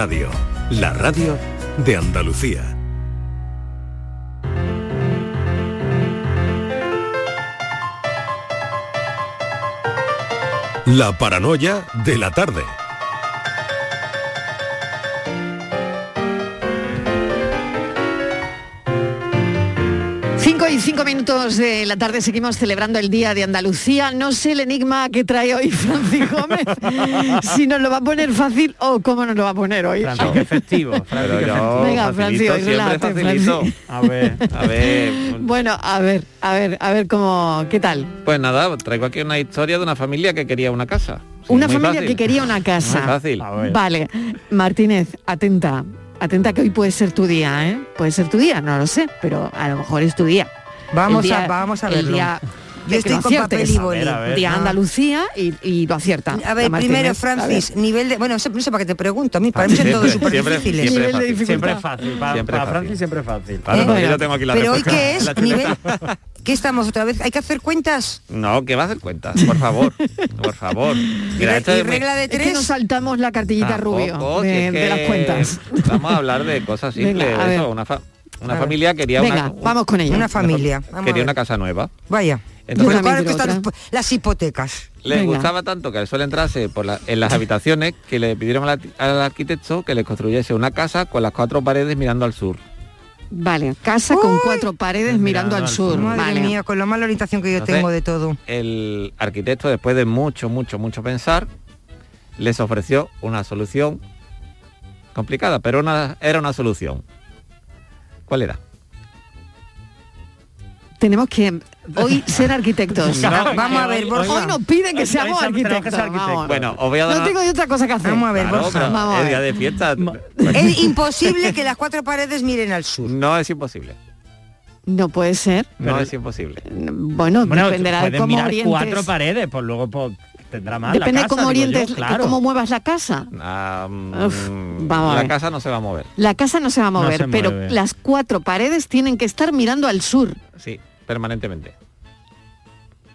Radio, la radio de Andalucía. La paranoia de la tarde. 5 y 5 minutos de la tarde seguimos celebrando el Día de Andalucía. No sé el enigma que trae hoy Francis Gómez, si nos lo va a poner fácil o cómo nos lo va a poner hoy. Francis, qué festivo. Francis, qué festivo. Venga, Francis, relájate. Francis. A ver. A ver, Bueno, a ver, a ver, a ver cómo, ¿qué tal? pues nada, traigo aquí una historia de una familia que quería una casa. Sí, Una familia fácil. que quería una Muy casa. fácil. Vale, Martínez, atenta. Atenta que hoy puede ser tu día, ¿eh? Puede ser tu día, no lo sé, pero a lo mejor es tu día. Vamos día- a, vamos a verlo. día Yo de estoy con aciertes. papel y boli. A ver, a ver. Día Ah. Andalucía y, y lo acierta. A ver, primero, A Francis, ver. nivel de... Bueno, no sé no sé para qué te pregunto, a mí para mí son Siempre, todos súper difíciles. siempre Nivel de fácil. dificultad. Siempre es fácil. Para, Siempre para fácil. Francis siempre es fácil. Claro, ¿Eh? yo tengo aquí la Pero hoy respuesta qué en es, nivel... ¿Qué estamos otra vez? ¿Hay que hacer cuentas? No, que va a hacer cuentas, por favor. Por favor. Mira, ¿Y, esto y regla de Es que tres? nos saltamos la cartillita Tampoco, rubio si de, de las cuentas. Vamos a hablar de cosas Venga, simples. a de ver. eso, una fa- una A ver. familia quería Venga, una, vamos con ello. Una familia. Vamos a quería una casa nueva. Vaya. Entonces- Pues, Yo también ¿cuánto quiero cuestan otra. las, hipotecas? Les Venga. gustaba tanto que al sol entrase por la- en las habitaciones que le pidieron al, al arquitecto que les construyese una casa con las cuatro paredes mirando al sur. Vale, casa con cuatro paredes mirando, al sur. Madre vale. mía, con la mala orientación que yo Entonces- tengo de todo. El arquitecto, después de mucho, mucho, mucho pensar, les ofreció una solución complicada, pero una, era una solución. ¿Cuál era? Tenemos que hoy ser arquitectos. No, Vamos a ver, hoy- Borja. Hoy nos piden que Hoy seamos tenemos que ser arquitectos. vamos. Bueno, os voy a dar... no tengo otra cosa que hacer. Vamos a ver, Claro, Borja. pero Vamos a es día ver. de fiesta. Es imposible que las cuatro paredes miren al sur. No es imposible. No puede ser. No Pero- es imposible. Bueno, Bueno, dependerá de cómo mirar orientes. cuatro paredes, pues luego pues, tendrá más. Depende de cómo yo, orientes, claro. cómo muevas la casa. Ah, mm, Uf, vamos a la casa no se va a mover. La casa no se va a mover, pero mueve. las cuatro paredes tienen que estar mirando al sur. Sí, permanentemente.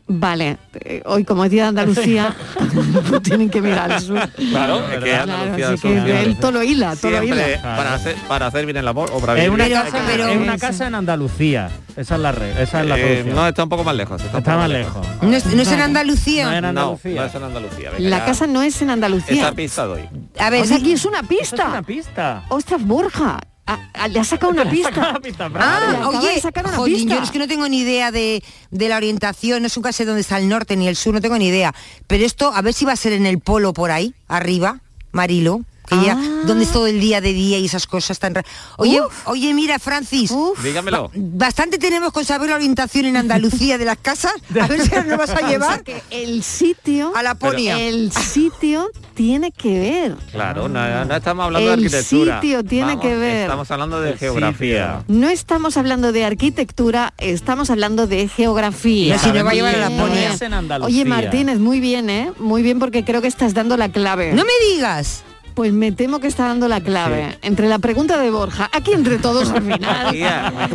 Vale, eh, hoy como es día de Andalucía, tienen que mirar al sur. Claro, es que. Claro, Andalucía así es que él todo lo hila, todo lo hila. para hacer, para hacer bien el amor, obra Es una, Pero- casa, pero- es una casa en Andalucía. Esa es la red, esa es la Eh, no, está un poco más lejos. Está, Está más lejos. ¿No es, no es en. Andalucía? No en No, Andalucía. no es en Andalucía. venga, La casa no es en Andalucía. Esa pista doy. A ver, O sea, aquí es una Esa es pista. una pista. Ostras, Borja, a- a- le ha sacado una pista. Una pista, Ah, oye, de sacar una jolín, pista. yo es que no tengo ni idea de, de la orientación, no nunca sé dónde está el norte ni el sur, no tengo ni idea. Pero esto, a ver si va a ser en el polo por ahí, arriba, Marilo, que ya, Ah. donde es todo el día de día y esas cosas tan raras. Oye, oye, mira, Francis, Uf. Dígamelo. bastante tenemos con saber la orientación en Andalucía de las casas, a ver si ahora nos vas a O sea llevar que el sitio, a la ponia. el sitio tiene que ver. Claro, no, no estamos hablando El de arquitectura. sitio tiene que ver. Estamos hablando de El geografía. sitio. No estamos hablando de arquitectura, estamos hablando de geografía. No, si no va a llevar a la ponia. No en Andalucía. Oye, Martínez, muy bien, ¿eh? Muy bien porque creo que estás dando la clave. No me digas. Pues me temo que está dando la clave. Entre la pregunta de Borja, aquí entre todos al final.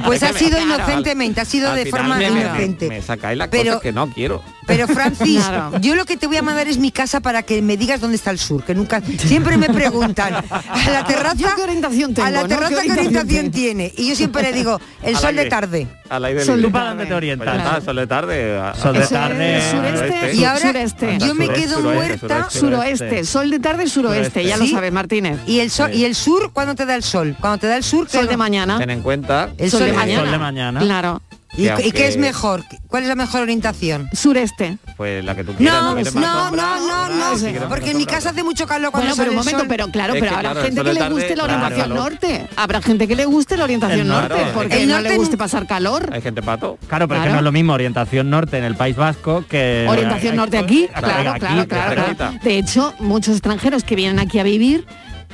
Pues es ha sido me- inocentemente, ha sido al de forma me- me- inocente. Me, sacáis las Pero- cosas que no quiero. Pero Francis, Claro. yo lo que te voy a mandar es mi casa para que me digas dónde está el sur, que nunca siempre me preguntan a la terraza ¿Yo qué orientación tengo, a la no? terraza ¿Qué qué orientación orientación tiene y yo siempre le digo el sol de tarde. Al aire Sol libre. ¿Tú para dónde te orientas? Claro. sol de tarde. a- Sol de tarde, sureste. Y ahora sureste. yo me quedo sureste, muerta sureste. Suroeste, sol de tarde, suroeste, ya lo sabes, Martínez. y el sol Sí. y el sur cuando te da el sol, cuando te da el sur Sol ¿qué- de mañana. Ten en cuenta el sol sol de de mañana. Sol de mañana. Claro. ¿Y, Que y aunque- qué es mejor? ¿Cuál es la mejor orientación? Sureste. pues la que tú quieras. No, no, no, no, sombra, no, porque en mi casa hace mucho calor cuando Bueno, pero un momento, sol. pero claro, Es pero habrá claro, gente que le tarde, guste la orientación norte. Habrá gente que le guste la orientación El norte, porque El no norte le guste pasar calor. Hay gente pato. Claro, pero es que no es lo mismo orientación norte en el País Vasco que... Orientación norte aquí, claro, aquí, claro, claro. De hecho, muchos extranjeros que vienen aquí a vivir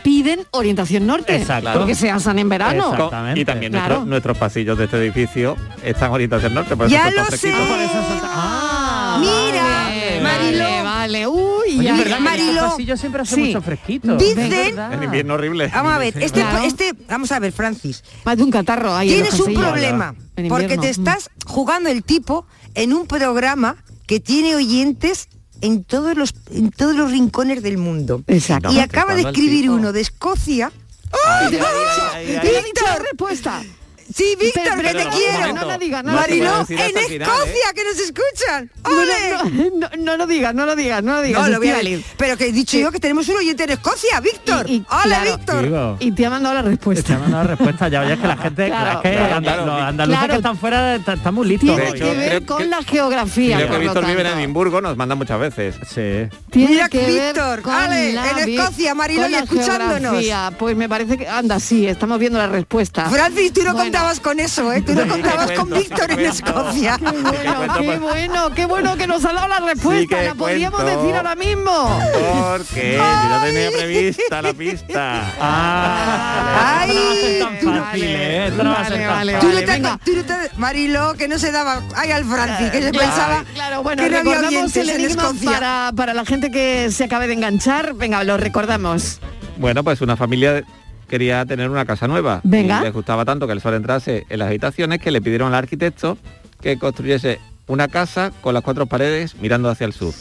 piden orientación norte, Exacto. porque se asan en verano. Exactamente. Y también Claro. nuestros, nuestros pasillos de este edificio están orientación norte. Por eso Ya lo sé. fresquitos. Por eso son- Ah, Mira, vale, Mariló. Vale, vale. Uy, Oye, ya. es verdad que Mariló. el siempre hace Sí. mucho fresquito. Dicen-. En invierno horrible. Vamos a ver, este, Claro. este, vamos a ver, Francis. Más de un catarro ahí en Tienes un problema, porque te estás jugando el tipo en un programa que tiene oyentes en todos los, en todos los rincones del mundo. Exacto. Y acaba de escribir uno de Escocia. Ay, ay, ay, ay, respuesta. Sí, Víctor, Pero- que pero te no, quiero. No lo digas, no lo Mariló, en Escocia, que nos escuchan. No, ¡Ole! no, no, no lo digas, no lo digas, no lo digas. No, lo voy a Estíbaliz. Pero que he dicho yo que tenemos un oyente en Escocia, Víctor. Y- y, ¡Hola, claro, Víctor! Digo, Y te ha mandado la respuesta. Te mandado la respuesta ya, ya es que la gente, los andaluces Claro. que están fuera está- están muy listos. Tiene que ¿eh? ver creo con que- la geografía. Creo que Víctor vive en. Edimburgo, nos manda muchas veces. Sí. Tiene Mira, que ver Víctor, con ale, la en Escocia, Mariló, y escuchándonos. Pues me parece que anda, sí, estamos viendo la respuesta. Francis, tú no. Contabas con eso, ¿eh? Tú no contabas con Víctor en. Escocia. Qué bueno, qué bueno, qué bueno que nos ha dado la respuesta. la podríamos cuento. decir ahora mismo. Porque yo no tenía prevista la pista. Ah, esto no tan fácil, ¿eh? No vale, vale, Tú te, venga. tú no te- Mariló, que no se daba... Ay, al Francis, que se Claro, pensaba claro, bueno, que no había recordamos el en enigma para, para la gente que se acabe de enganchar. Venga, lo recordamos. Bueno, pues una familia quería tener una casa nueva. Venga. Y les gustaba tanto que el sol entrase en las habitaciones que le pidieron al arquitecto que construyese una casa con las cuatro paredes mirando hacia el sur.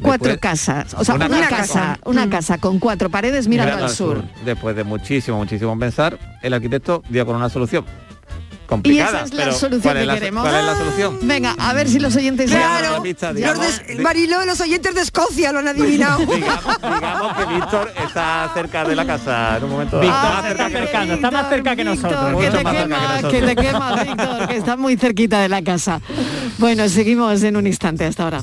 Cuatro casas, o sea, una, Una casa, casa. una casa con cuatro paredes mirando, al sur. Después de muchísimo, muchísimo pensar, el arquitecto dio con una solución. Y Complicada. esa es la pero solución ¿cuál que es la- queremos. ¿Cuál es la solución? Venga, a ver si los oyentes Claro, la pista, los de- Mariló, los oyentes de Escocia lo han adivinado. digamos, digamos que Víctor está cerca de la casa en un momento. Víctor, dado. más cerca que cercano, está más cerca que Víctor, nosotros. Que Mucho te que quema, nosotros. que te quema, Víctor, que está muy cerquita de la casa. Bueno, seguimos en un instante hasta ahora.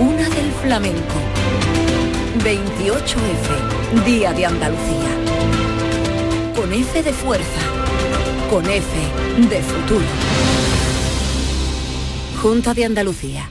una del flamenco. 28F, Día de Andalucía. Con F de fuerza, con F de futuro. Junta de Andalucía.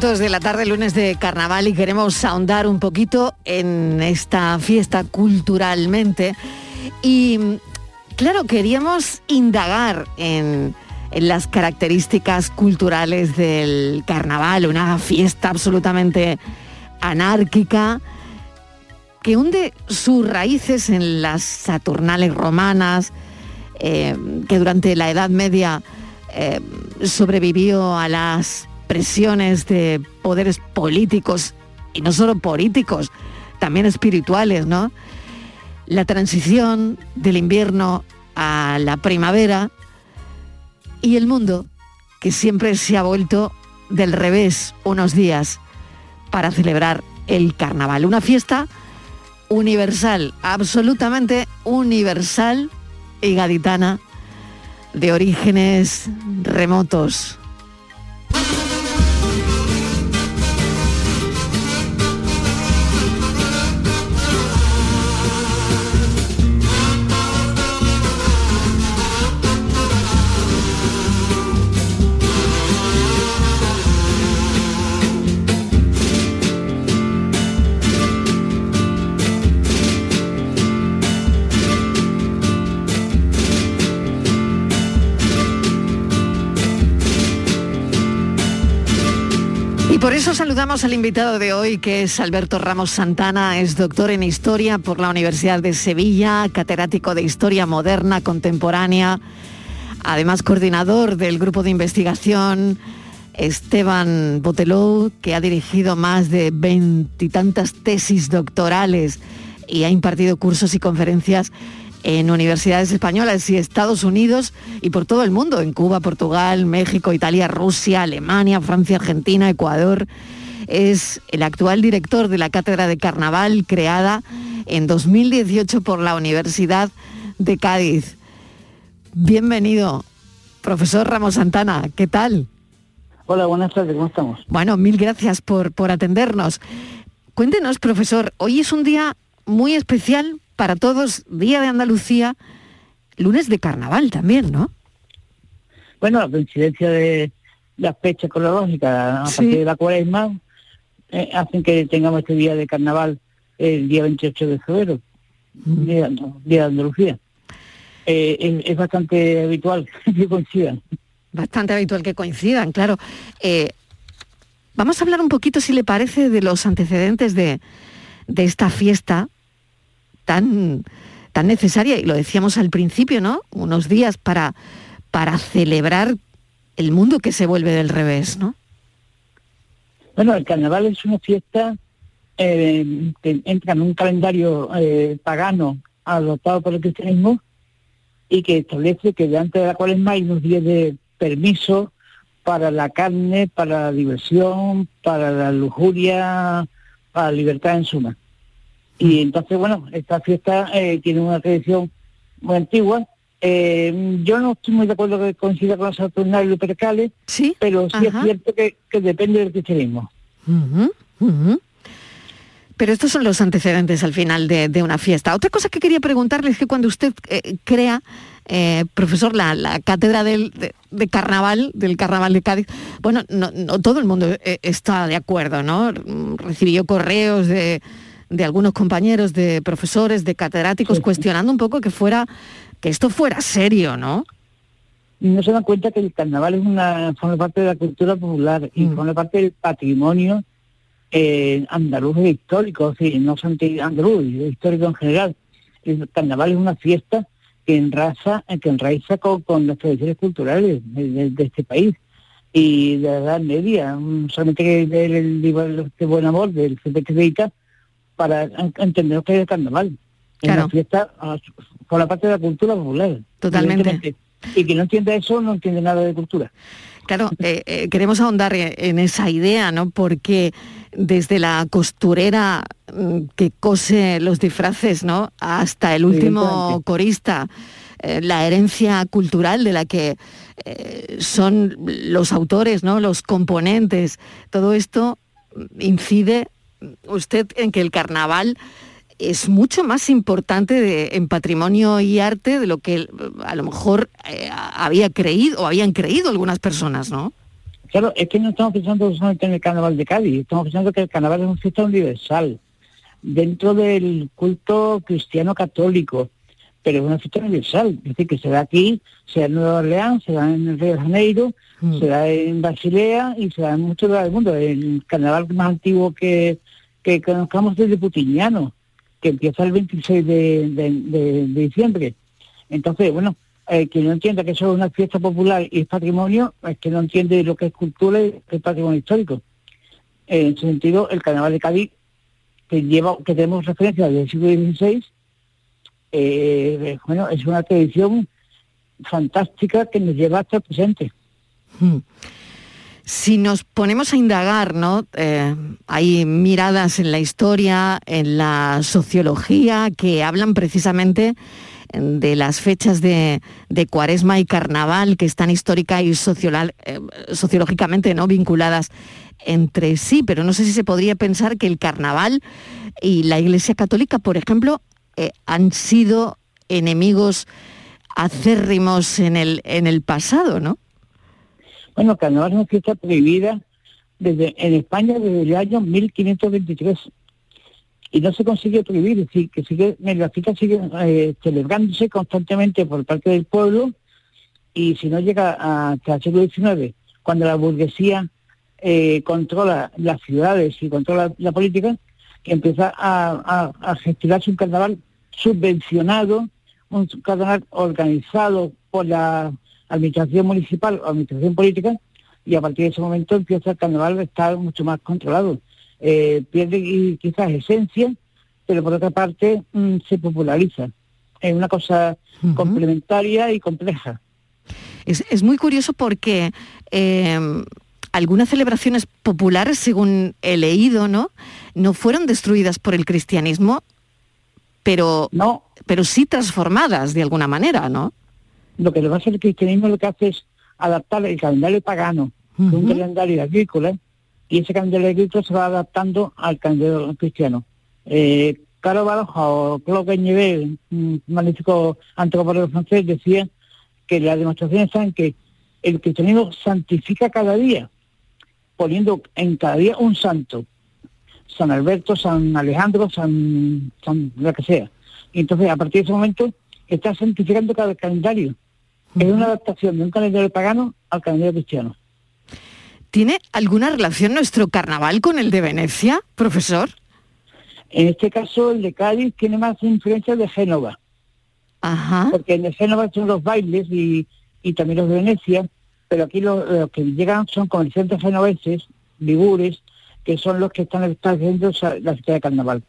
De la tarde, lunes de carnaval, y queremos ahondar un poquito en esta fiesta culturalmente. Y claro, queríamos indagar en, en las características culturales del carnaval, una fiesta absolutamente anárquica que hunde sus raíces en las Saturnales romanas, eh, que durante la Edad Media eh, sobrevivió a las presiones de poderes políticos, y no solo políticos, también espirituales, ¿no? La transición del invierno a la primavera y el mundo que siempre se ha vuelto del revés unos días para celebrar el carnaval. Una fiesta universal, absolutamente universal y gaditana de orígenes remotos. Por eso saludamos al invitado de hoy, que es Alberto Ramos Santana, es doctor en Historia por la Universidad de Sevilla, catedrático de Historia Moderna Contemporánea, además coordinador del grupo de investigación Esteban Botelou, que ha dirigido más de veintitantas tesis doctorales y ha impartido cursos y conferencias en universidades españolas y Estados Unidos y por todo el mundo, en Cuba, Portugal, México, Italia, Rusia, Alemania, Francia, Argentina, Ecuador. Es el actual director de la Cátedra de Carnaval creada en 2018 por la Universidad de Cádiz. Bienvenido, profesor Ramos Santana, ¿qué tal? Hola, buenas tardes, ¿cómo estamos? Bueno, mil gracias por, por atendernos. Cuéntenos, profesor, hoy es un día muy especial para todos, Día de Andalucía, lunes de carnaval también, ¿no? Bueno, la coincidencia de las fechas cronológicas a Sí. partir de la cuaresma eh, hacen que tengamos este día de carnaval el día 28 de febrero, día, no, día de Andalucía. Eh, es, es bastante habitual que coincidan. Bastante habitual que coincidan, claro. Eh, vamos a hablar un poquito, si le parece, de los antecedentes de, de esta fiesta tan, tan necesaria, y lo decíamos al principio, ¿no? Unos días para, para celebrar el mundo que se vuelve del revés, ¿no? Bueno, el carnaval es una fiesta eh, que entra en un calendario eh, pagano adoptado por el cristianismo y que establece que delante de la cuaresma hay unos días de permiso para la carne, para la diversión, para la lujuria, para la libertad en suma. Y entonces, bueno, esta fiesta eh, tiene una tradición muy antigua. Eh, yo no estoy muy de acuerdo que coincida con los Saturnales y Lupercales, ¿Sí? pero sí Ajá. es cierto que, que depende del cristianismo. Pero estos son los antecedentes al final de, de una fiesta. Otra cosa que quería preguntarle es que cuando usted eh, crea, eh, profesor, la, la cátedra del, de, de carnaval, del carnaval de Cádiz, bueno, no, no todo el mundo está de acuerdo, ¿no? Recibió correos de, de algunos compañeros, de profesores, de catedráticos, cuestionando un poco que fuera, que esto fuera serio, ¿no? no se dan cuenta que el carnaval es una forma parte de la cultura popular y Mm. forma parte del patrimonio eh, andaluz e histórico, decir, no solamente andaluz, histórico en general. El carnaval es una fiesta que enraza, que enraiza con, con las tradiciones culturales de, de- de este país y de la Edad Media, mm, solamente que leer el libro de Buen Amor del Felipe para en- entender que es el carnaval. Es Claro. una fiesta ah, por la parte de la cultura popular. Totalmente. Y que no entiende eso no entiende nada de cultura. Claro, eh, eh, queremos ahondar en, esa idea, ¿no? Porque desde la costurera mm, que cose los disfraces, ¿no? Hasta el último corista, eh, la herencia cultural de la que son los autores, ¿no? Los componentes, todo esto mm, incide usted en que el carnaval es mucho más importante de- en patrimonio y arte de lo que a lo mejor eh, había creído o habían creído algunas personas, ¿no? Claro, es que no estamos pensando solamente en el carnaval de Cádiz, estamos pensando que el carnaval es una fiesta universal, dentro del culto cristiano católico, pero es una fiesta universal, es decir, que se da aquí, se da en Nueva Orleans, se da en el Río de Janeiro, Mm. se da en Basilea y se da en muchos lugares del mundo. El carnaval más antiguo que, que conozcamos es el de Putiñano, que empieza el 26 de, diciembre. Entonces, bueno, eh, quien no entienda que eso es una fiesta popular y es patrimonio, es que no entiende lo que es cultura y es patrimonio histórico. Eh, en ese sentido, el carnaval de Cádiz, que lleva, que tenemos referencia del siglo XVI, eh, bueno, es una tradición fantástica que nos lleva hasta el presente. Mm. Si nos ponemos a indagar, ¿no? Eh, hay miradas en la historia, en la sociología, que hablan precisamente de las fechas de, Cuaresma y Carnaval, que están histórica y eh, sociológicamente ¿no? vinculadas entre sí, pero no sé si se podría pensar que el Carnaval y la Iglesia Católica, por ejemplo, eh, han sido enemigos acérrimos en el, en el pasado, ¿no? Bueno, carnaval es una fiesta prohibida desde, en España desde el año 1523 y no se consigue prohibir, es decir, que sigue, la fiesta sigue eh, celebrándose constantemente por parte del pueblo y si no llega hasta el siglo XIX, cuando la burguesía eh, controla las ciudades y controla la política, que empieza a gestionarse un carnaval subvencionado, un carnaval organizado por la administración municipal o administración política, y a partir de ese momento empieza el carnaval a estar mucho más controlado. Eh, pierde quizás esencia, pero por otra parte mm, se populariza. Es una cosa complementaria y compleja. Es, es muy curioso porque eh, algunas celebraciones populares, según he leído, ¿no? No fueron destruidas por el cristianismo, pero, no. pero sí transformadas de alguna manera, ¿no? Lo que le pasa al cristianismo lo que hace es adaptar el calendario pagano, que es un calendario agrícola, y ese calendario agrícola se va adaptando al calendario cristiano. Eh, Caro Baroja o Claude Ñevel, un magnífico antropólogo francés, decía que las demostraciones están que el cristianismo santifica cada día, poniendo en cada día un santo. San Alberto, San Alejandro, San, San lo que sea. Y entonces, a partir de ese momento, está santificando cada calendario. Es una adaptación de un calendario pagano al calendario cristiano. ¿Tiene alguna relación nuestro carnaval con el de Venecia, profesor? En este caso, el de Cádiz tiene más influencia de Génova, Ajá. porque en de Génova son los bailes y, y también los de Venecia, pero aquí lo- los, que llegan son comerciantes genoveses, ligures, que son los que están estableciendo esa- la fiesta de carnaval.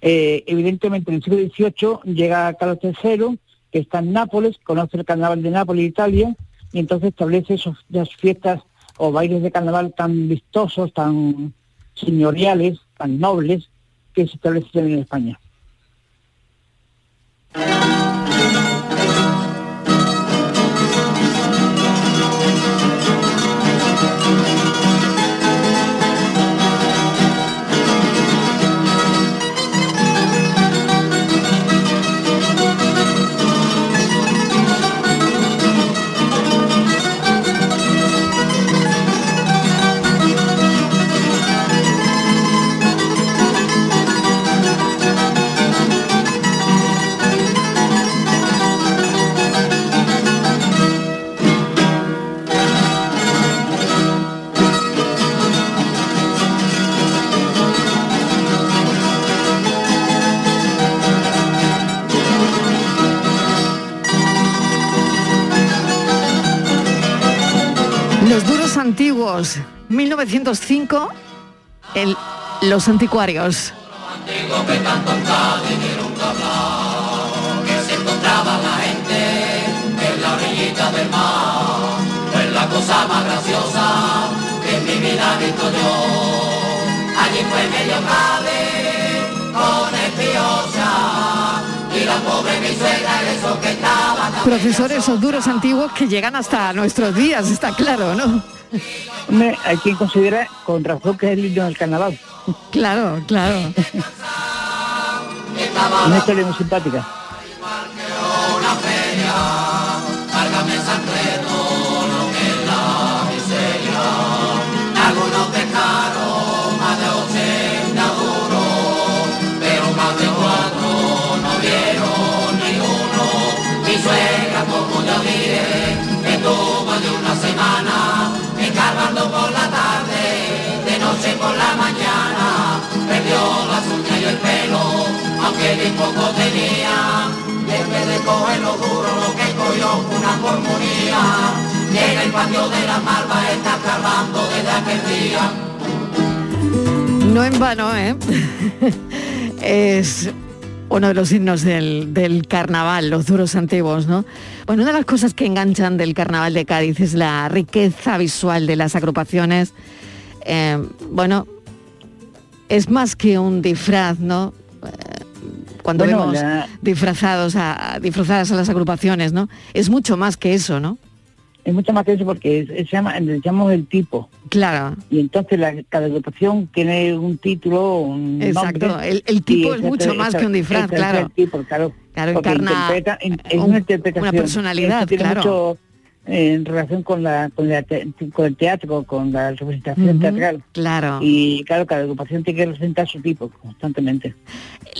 Eh, evidentemente, en el siglo XVIII llega Carlos III, que está en Nápoles, conoce el carnaval de Nápoles, Italia, y entonces establece esos, las fiestas o bailes de carnaval tan vistosos, tan señoriales, tan nobles, que se establecen en España. 1905, el- los anticuarios. Profesores, esos duros antiguos que llegan hasta nuestros días, está claro, ¿no? Hombre, hay quien considera con razón que es el himno del carnaval. Claro, claro. Una historia muy simpática. una por la mañana, perdió las uñas y el pelo, aunque ni poco tenía. Vez de coger lo duro, lo que cogió una pulmonía. Y en el patio de la malva está cargando desde aquel día. No en vano, ¿eh? Es uno de los signos del, del carnaval, los duros antiguos, ¿no? Bueno, una de las cosas que enganchan del carnaval de Cádiz es la riqueza visual de las agrupaciones. Eh, bueno, es más que un disfraz, ¿no? Eh, Cuando Bueno, vemos la- disfrazados a, disfrazadas a las agrupaciones, ¿no? Es mucho más que eso, ¿no? Es mucho más que eso porque es- se llama, le llamamos el tipo. Claro. Y entonces la, cada agrupación tiene un título, un Exacto, nombre, el- el tipo es mucho más que un disfraz, es claro. el tipo, claro. Claro, encarna interpreta- es un- una interpretación. una personalidad, claro. mucho en relación con la, con, la te- con el teatro, con la representación teatral. Claro. Y claro, cada agrupación tiene que representar su tipo constantemente.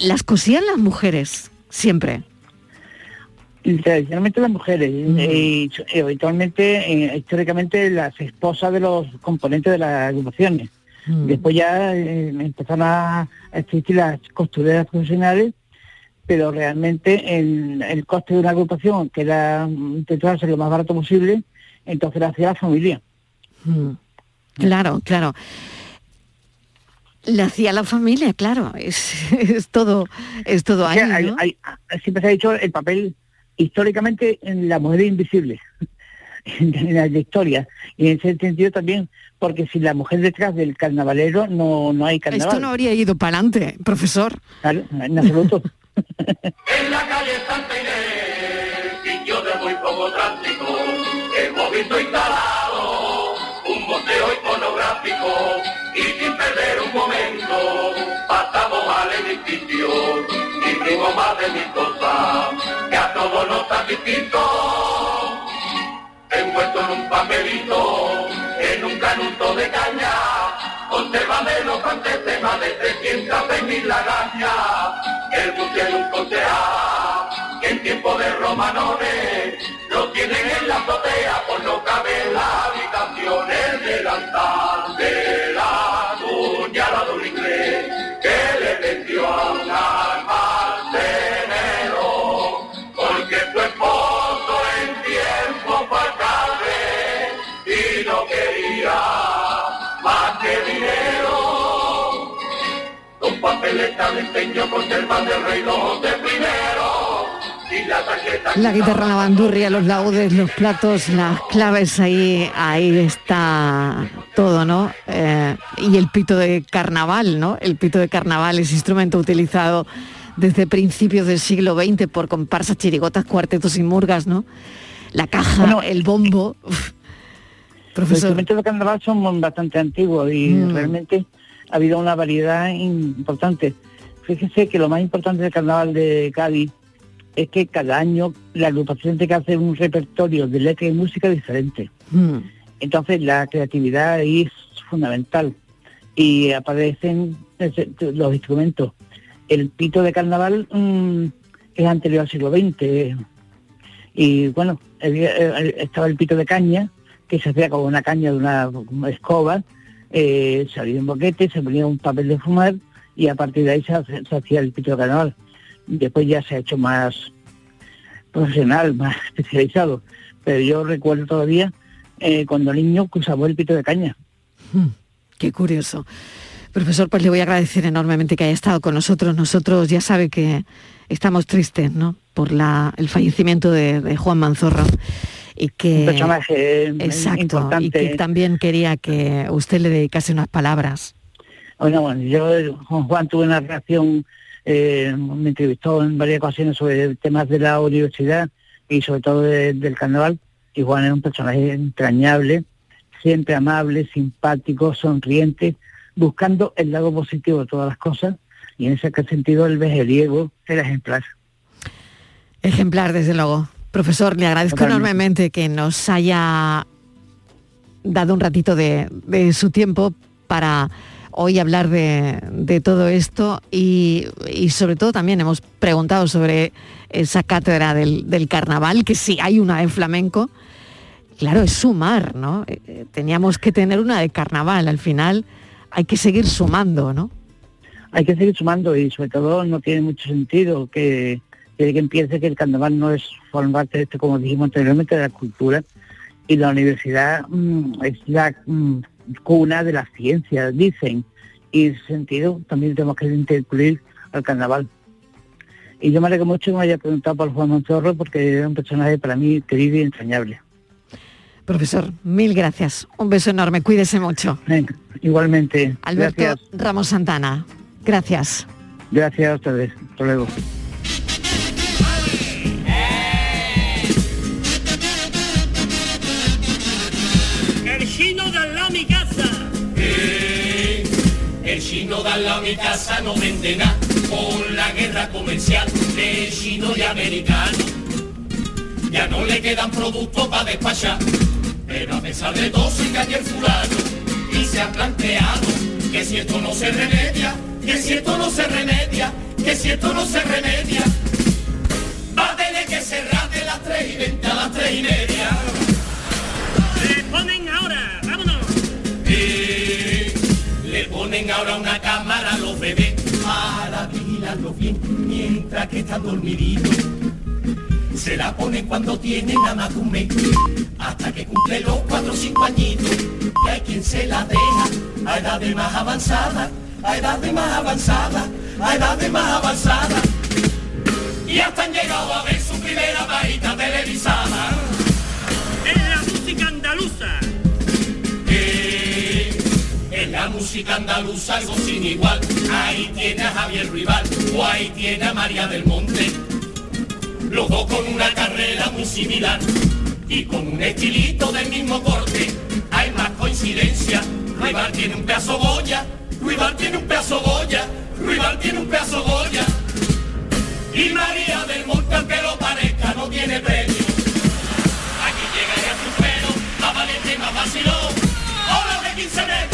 Las cosían las mujeres, siempre. Tradicionalmente las mujeres, eh, y, y habitualmente, eh, históricamente, las esposas de los componentes de las agrupaciones. Después ya eh, empezaron a existir las costureras profesionales, pero realmente el, el coste de una agrupación, que era intentar ser lo más barato posible, entonces lo hacía la familia. Mm. Claro, claro. Le hacía la familia, claro. Es, es todo, es todo O sea, ahí, hay- hay- siempre se ha dicho el papel históricamente en la mujer invisible, en la historia. Y en ese sentido también, porque si la mujer detrás del carnavalero no, no hay carnaval. Esto no habría ido para adelante, profesor. Claro, en absoluto. En la calle Santa Inés, sitio de muy poco tráfico, hemos visto instalado un museo iconográfico y sin perder un momento pasamos al edificio y vimos más de mil cosas que a todos nos satisfizo. Envuelto en un papelito, en un canuto de caña, de los antes más de 300 mil lagañas, el buque un concejal, que en tiempo de romanones, lo tienen en la azotea, por no cabe la habitación, el delantal de la cuñada de un inglés, que le vendió a un Con papeletas de empeño conservan del rey don José primero y la tarjeta La guitarra, la bandurria, los laudes, los platos, las claves, ahí, ahí está todo, ¿no? Eh, y el pito de carnaval, ¿no? El pito de carnaval es instrumento utilizado desde principios del siglo XX por comparsas, chirigotas, cuartetos y murgas, ¿no? La caja, Bueno, el bombo. Uf. Los instrumentos de carnaval son bastante antiguos y Mm. realmente ha habido una variedad importante. Fíjese que lo más importante del carnaval de Cádiz es que cada año la agrupación tiene que hacer un repertorio de letra y música diferente. Mm. Entonces la creatividad ahí es fundamental y aparecen los instrumentos. El pito de carnaval mm, es anterior al siglo XX y bueno, eh, estaba el pito de caña que se hacía con una caña de una escoba, eh, se abría un boquete, se ponía un papel de fumar y a partir de ahí se, hacía el pito carnaval. Después ya se ha hecho más profesional, más especializado. Pero yo recuerdo todavía eh, cuando niño usaba el pito de caña. Mm, Qué curioso. Profesor, pues le voy a agradecer enormemente que haya estado con nosotros. Nosotros ya sabe que estamos tristes, ¿no? Por la, el fallecimiento de, de Juan Manzorro. Y que, Un personaje eh, exacto, importante. y que también quería que usted le dedicase unas palabras. Bueno, bueno, yo con Juan tuve una relación, eh, me entrevistó en varias ocasiones sobre temas de la universidad y sobre todo de- del carnaval. Y Juan es un personaje entrañable, siempre amable, simpático, sonriente, buscando el lado positivo de todas las cosas. Y en ese sentido el vejeriego era ejemplar. Ejemplar, desde luego. Profesor, le agradezco Totalmente. enormemente que nos haya dado un ratito de, de su tiempo para hoy hablar de, de todo esto y, y sobre todo también hemos preguntado sobre esa cátedra del, del carnaval, que sí hay una de flamenco. Claro, es sumar, ¿no? Eh, eh, Teníamos que tener una de carnaval, al final hay que seguir sumando, ¿no? hay que seguir sumando y sobre todo no tiene mucho sentido que, que, que empiece que el carnaval no es forma parte de esto, como dijimos anteriormente, de la cultura y la universidad mm, es la mm, cuna de la ciencia, dicen, y en ese sentido también tenemos que incluir al carnaval. Y yo me alegro mucho que me haya preguntado por Juan Montorro porque es un personaje para mí querido y entrañable. Profesor, mil gracias. Un beso enorme. Cuídese mucho. Venga, igualmente. Alberto Gracias. Ramos Santana. Gracias. Gracias a ustedes. Hasta luego. Chino de al lado mi casa no vende nada por la guerra comercial de chino y americano. Ya no le quedan productos para despachar, pero a pesar de todo sigue allí el fulano y se ha planteado que si esto no se remedia, que si esto no se remedia, que si esto no se remedia, va a tener que cerrar de las 3 y 20 a las 3 y media. Ponen ahora una cámara los bebés para vigilarlos bien mientras que están dormiditos. Se la ponen cuando tienen nada más un mes, hasta que cumple los cuatro o cinco añitos. Y hay quien se la deja a edad de más avanzada, a edad de más avanzada, a edad de más avanzada. Y hasta han llegado a ver su primera varita televisada. Es la música andaluza. La música andaluza algo sin igual. Ahí tiene a Javier Rival o ahí tiene a María del Monte. Los dos con una carrera muy similar y con un estilito del mismo corte. Hay más coincidencia. Rival tiene un pedazo Goya, Rival tiene un pedazo Goya, Rival tiene un pedazo Goya. Y María del Monte, aunque lo parezca, no tiene premio. Aquí llega ya su pelo, más valiente más vacilón. Olas de 15 metros,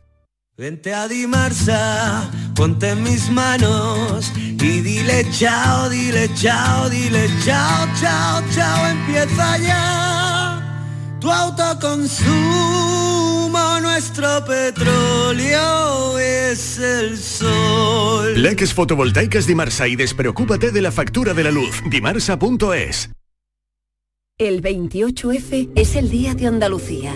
Vente a Dimarsa, ponte en mis manos y dile chao, dile chao, dile chao, chao, chao, empieza ya tu autoconsumo, nuestro petróleo es el sol. Leques fotovoltaicas Dimarsa y despreocúpate de la factura de la luz. Dimarsa.es. El 28F es el Día de Andalucía.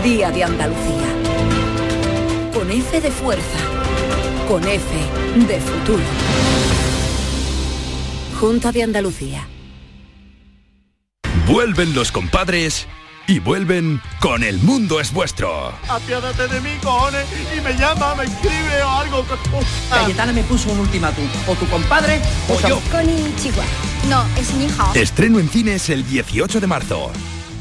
Día de Andalucía. Con F de fuerza. Con F de futuro. Junta de Andalucía. Vuelven los compadres y vuelven con El Mundo es Vuestro. Apiádate de mí, cojones, y me llama, me escribe o algo. Cayetana me puso un ultimátum. O tu compadre o yo. Chihuahua. No, es mi hija. Estreno en cines el 18 de marzo.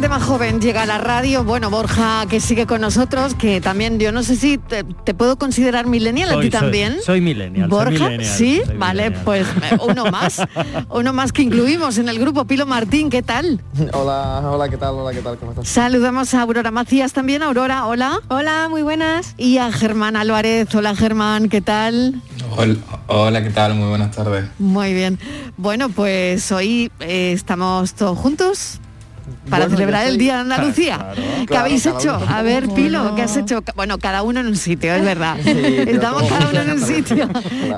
Gente más joven llega a la radio. Bueno, Borja, que sigue con nosotros, que también yo no sé si te, te puedo considerar millennial a Soy- ti soy- también. Soy millennial. soy Borja, millennial, sí, soy vale, millennial. pues eh, uno más, uno más que incluimos en el grupo. Pilo Martín, ¿qué tal? Hola, hola, ¿qué tal? Hola, ¿qué tal? ¿Cómo estás? Saludamos a Aurora Macías también. Aurora, hola. Hola, muy buenas. Y a Germán Álvarez. Hola Germán, ¿qué tal? Hola, hola, ¿qué tal? Muy buenas tardes. Muy bien. Bueno, pues hoy eh, estamos todos juntos para Bueno, celebrar el Día de Andalucía. Claro, ¿Qué claro, habéis hecho? uno- A ver, Pilo, Bueno. ¿qué has hecho? Bueno, cada uno en un sitio, es verdad. Sí, Estamos cada uno en un sitio.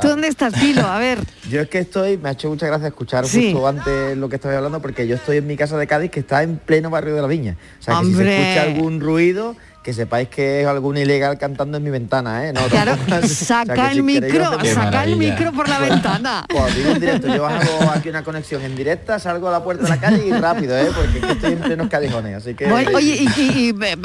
¿Tú dónde estás, Pilo? A ver. Yo es que estoy, me ha hecho mucha gracia escuchar Sí. justo antes lo que estabais hablando, porque yo estoy en mi casa de Cádiz, que está en pleno barrio de la Viña. O sea, que si se escucha algún ruido, que sepáis que es algún ilegal cantando en mi ventana, ¿eh? No, Claro, tampoco- o sea, saca el si micro, saca el micro por la ventana. Pues digo en directo, yo hago aquí una conexión en directa, salgo a la puerta de la calle y rápido, ¿eh? Porque es que estoy en plenos callejones, así que... Bueno, oye, y, y, y, eh,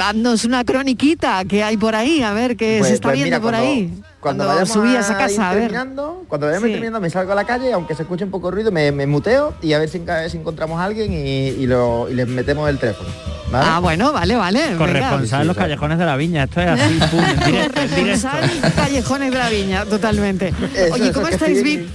una croniquita que hay por ahí, a ver qué Pues- se está pues viendo mira, por cuando- ahí. Cuando, Cuando vayamos a ir casa, a ver. terminando, cuando vayamos Sí. terminando me salgo a la calle, aunque se escuche un poco de ruido, me, me muteo y a ver si, si encontramos a alguien y, y lo, y les metemos el teléfono. ¿vale? Ah, bueno, vale, vale. Corresponsal en los callejones de la viña. Esto es así, pum. Corresponsal callejones de la viña, totalmente. Eso, Oye, eso, ¿cómo que estáis estoy vi-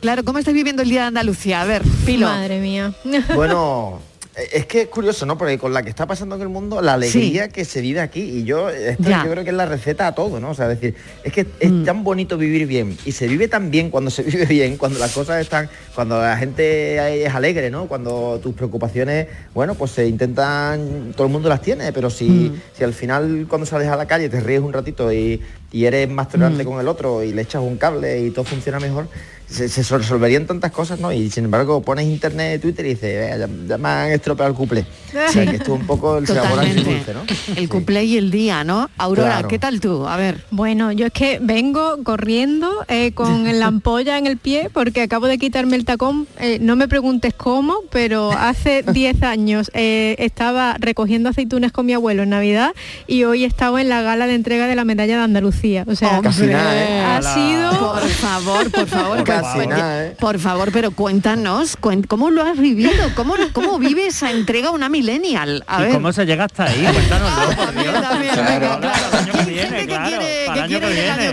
Claro, ¿cómo estáis viviendo el Día de Andalucía? A ver, Pilo. Madre mía. Bueno, es que es curioso, ¿no? Porque con la que está pasando en el mundo, la alegría que se vive aquí, y yo, esto yo creo que es la receta a todo, ¿no? O sea, es decir, es que es tan bonito vivir bien, y se vive tan bien cuando se vive bien, cuando las cosas están, cuando la gente es alegre, ¿no? Cuando tus preocupaciones, bueno, pues se intentan, todo el mundo las tiene, pero si, si al final cuando sales a la calle te ríes un ratito y, y eres más tolerante con el otro y le echas un cable y todo funciona mejor, se, se resolverían tantas cosas, ¿no? Y sin embargo pones internet, Twitter y dices, "Vea, ya, ya me han estropeado el cumple. O sea, que esto es un poco el sabor Totalmente. dulce, ¿no? El cumple y el día, ¿no? Aurora, Claro. ¿qué tal tú? A ver. Bueno, yo es que vengo corriendo eh, con la ampolla en el pie porque acabo de quitarme el tacón. Eh, no me preguntes cómo, pero hace 10 años eh, estaba recogiendo aceitunas con mi abuelo en Navidad y hoy he estado en la gala de entrega de la medalla de Andalucía. O sea, Casi nada, ¿eh? ha sido... Por favor, por favor, Casi pues, nada, ¿eh? por favor, pero cuéntanos, cuen- ¿cómo lo has vivido? ¿Cómo, cómo vive esa entrega una millennial? A ¿Y ver. cómo se llega hasta ahí? Cuéntanoslo, por Dios. También, Claro, año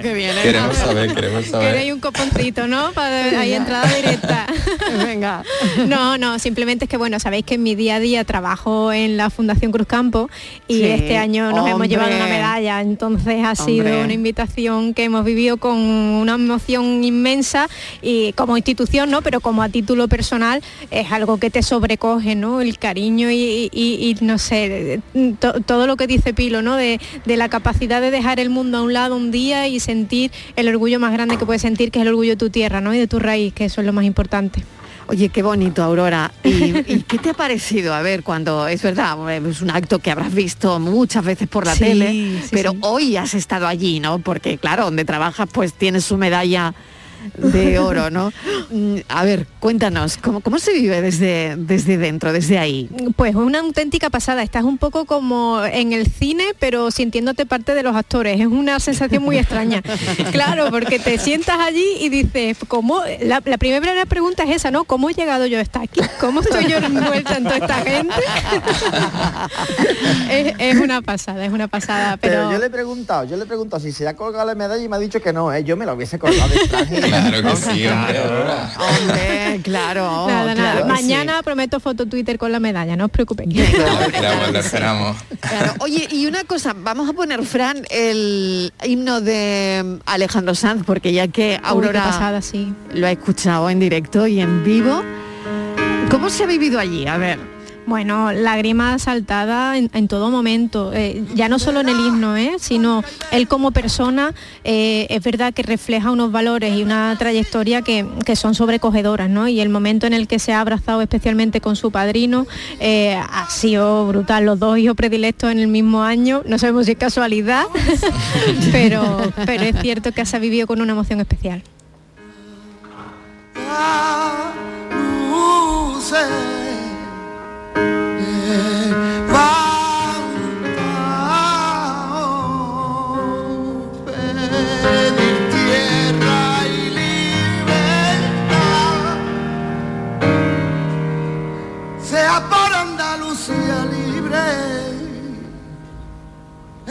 que viene? Queremos saber, queremos saber. Queréis un coponcito, ¿no? Para ahí entrada directa. Venga. No, no, simplemente es que bueno, sabéis que en mi día a día trabajo en la Fundación Cruz Campo y Sí, este año nos hemos hombre. llevado una medalla, entonces ha sido Hombre. Una invitación que hemos vivido con una emoción inmensa y como institución, ¿no? Pero como a título personal es algo que te sobrecoge, ¿no? El cariño y, no sé, to- todo lo que dice Pilo, ¿no? De, de la capacidad de dejar el mundo a un lado un día y sentir el orgullo más grande que puedes sentir, que es el orgullo de tu tierra, ¿no? Y de tu raíz, que eso es lo más importante. Oye, qué bonito, Aurora. ¿Y, y qué te ha parecido? A ver, cuando es verdad, es un acto que habrás visto muchas veces por la Sí, tele, sí, pero sí. hoy has estado allí, ¿no? Porque claro, donde trabajas pues tienes su medalla de oro, ¿no? Mm, A ver, cuéntanos, ¿cómo, cómo se vive desde, desde dentro, desde ahí? Pues una auténtica pasada. Estás un poco como en el cine, pero sintiéndote parte de los actores. Es una sensación muy extraña. Claro, porque te sientas allí y dices, ¿cómo? La, la primera pregunta es esa, ¿no? ¿Cómo he llegado yo hasta aquí? ¿Cómo estoy yo envuelta en toda esta gente? es, es una pasada, es una pasada. Pero, Pero, yo le he preguntado, yo le he preguntado si se ha colgado la medalla y me ha dicho que no, ¿eh? yo me la hubiese colgado de. Claro que sí, hombre, claro. nada, nada. claro sí. Mañana prometo foto Twitter con la medalla, no os preocupéis. Lo esperamos, lo esperamos. Claro. Oye, y una cosa, vamos a poner, Fran, el himno de Alejandro Sanz, porque ya que Uy, Aurora pasada, sí. lo ha escuchado en directo y en vivo, ¿cómo se ha vivido allí? A ver. Bueno, lágrimas saltada en, en todo momento, eh, ya no solo en el himno, ¿eh? sino él como persona, eh, es verdad que refleja unos valores y una trayectoria que, que son sobrecogedoras, ¿no? Y el momento en el que se ha abrazado especialmente con su padrino eh, ha sido brutal, los dos hijos predilectos en el mismo año, no sabemos si es casualidad, pero, pero es cierto que se ha vivido con una emoción especial.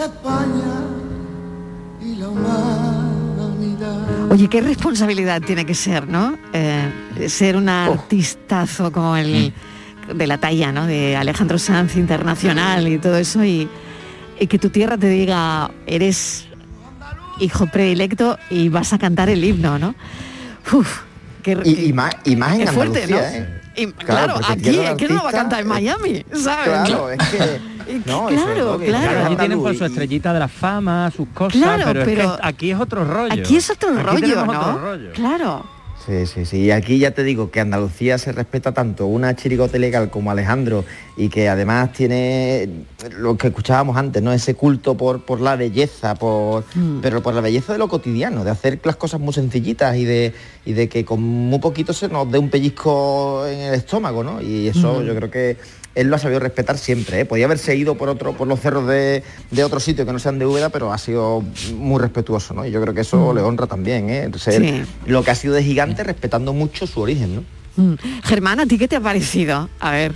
España y la humanidad. Oye, qué responsabilidad tiene que ser, ¿no? Eh, ser un artistazo como el de la talla, ¿no? De Alejandro Sanz internacional y todo eso y, y que tu tierra te diga eres hijo predilecto y vas a cantar el himno, ¿no? Uf, qué, Y, y más, y más en fuerte, ¿no? Andalucía, ¿eh? Y, claro, porque aquí, de ¿quién no lo va a cantar en Miami? ¿Sabes? Claro, es que... No, claro, que claro. Claro, allí tienen pues su estrellita de la fama, sus cosas, Claro, pero, pero es que aquí es otro rollo. Aquí es otro Aquí rollo, ¿no? otro rollo. Claro. Sí, sí, sí. Y aquí ya te digo que Andalucía se respeta tanto una chirigote legal como Alejandro y que además tiene lo que escuchábamos antes, ¿no? Ese culto por, por la belleza, por, pero por la belleza de lo cotidiano, de hacer las cosas muy sencillitas y de, y de que con muy poquito se nos dé un pellizco en el estómago, ¿no? Y eso Mm. yo creo que él lo ha sabido respetar siempre, ¿eh? Podía haberse ido por otro, por los cerros de, de otro sitio que no sean de Úbeda, pero ha sido muy respetuoso, ¿no? Y yo creo que eso Mm. le honra también, ¿eh? Ser Sí. lo que ha sido de gigante respetando mucho su origen, ¿no? Mm. Germán, ¿a ti qué te ha parecido? A ver.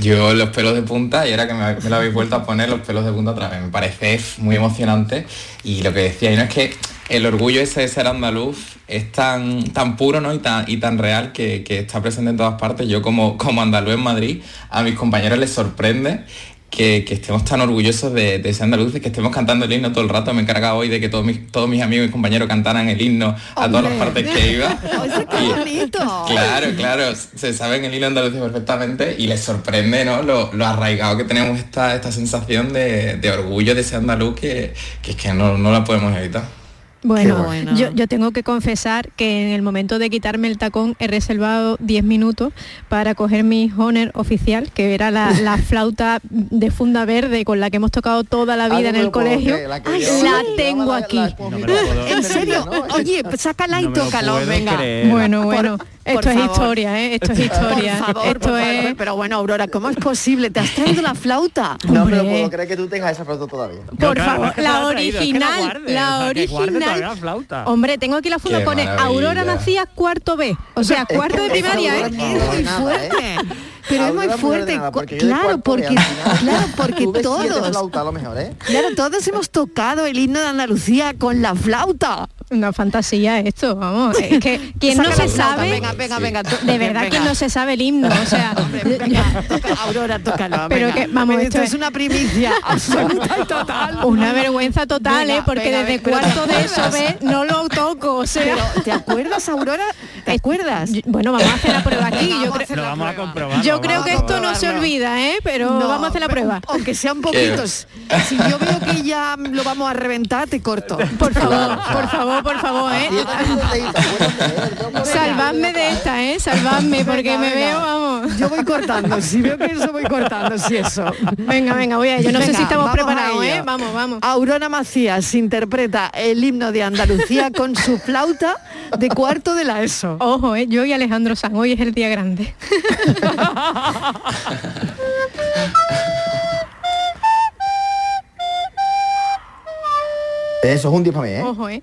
Yo los pelos de punta, y ahora que me, me lo habéis vuelto a poner los pelos de punta otra vez, me parece muy emocionante. Y lo que decía, y no es que el orgullo ese de ser andaluz es tan, tan puro ¿no? y, tan, y tan real que, que está presente en todas partes. Yo como, como andaluz en Madrid, a mis compañeros les sorprende que, que estemos tan orgullosos de, de ser andaluces, que estemos cantando el himno todo el rato. Me he encargado hoy de que todos mis, todos mis amigos y compañeros cantaran el himno a todas las partes que iba. Bonito. Claro, claro, se saben el hilo andaluz perfectamente y les sorprende ¿no? lo, lo arraigado que tenemos esta, esta sensación de, de orgullo de ser andaluz que, que es que no, no la podemos evitar. Bueno. Yo, yo tengo que confesar que en el momento de quitarme el tacón he reservado 10 minutos para coger mi honor oficial, que era la, la flauta de funda verde con la que hemos tocado toda la Ah, vida no en el colegio. creer, la Ay, la tengo la- aquí. ¿En serio? Oye, sácala y No tócalo, venga. creer. Bueno, bueno, esto es historia, ¿eh? Esto es historia. Por favor, esto por favor. es... Pero bueno, Aurora, ¿cómo es posible? ¿Te has traído la flauta? No me lo puedo creer que tú tengas esa flauta todavía. Por claro, favor, la original, guarde, la o sea, original. la flauta. Hombre, tengo aquí la funda, Qué pone maravilla. Aurora Macías cuarto B. O sea, cuarto de primaria, ¿eh? Es muy fuerte. Pero es muy fuerte. porque Claro, porque, B, al final, claro, porque tuve siete todos, flautas a lo mejor, ¿eh? claro, todos hemos tocado el himno de Andalucía con la flauta. Una fantasía esto, vamos. Es que quien no se sabe, venga, venga, venga, tú- de verdad venga. quien no se sabe el himno, o sea, Toca- Aurora, tócalo. Pero venga. que, vamos, esto es una primicia absoluta y total. una vergüenza total, Venga, ¿eh? Porque venga, desde pero ¿te cuarto de eso? B no lo toco, o sea. Pero, ¿te acuerdas, Aurora? ¿Te acuerdas? Bueno, vamos a hacer la prueba aquí. Venga, Yo, creo- hacer Lo la vamos a prueba. comprobar. yo lo creo vamos que esto no se olvida, ¿eh? Pero No, vamos a hacer la prueba. Aunque sean poquitos. Si yo veo que ya lo vamos a reventar, te corto. Por favor, por favor, por favor, ¿eh? Salvadme de esta, ¿eh? Salvadme, porque Venga, me venga. veo, vamos. Yo voy cortando, si veo que eso voy cortando, si eso. Venga, venga, voy a Yo no sé si estamos preparados, ello. ¿eh? Vamos, vamos. Aurora Macías interpreta el himno de Andalucía con su flauta de cuarto de la ESO. Ojo, ¿eh? Yo y Alejandro San, hoy es el día grande. Eso es un día para mí, ¿eh? Ojo. ¿Eh?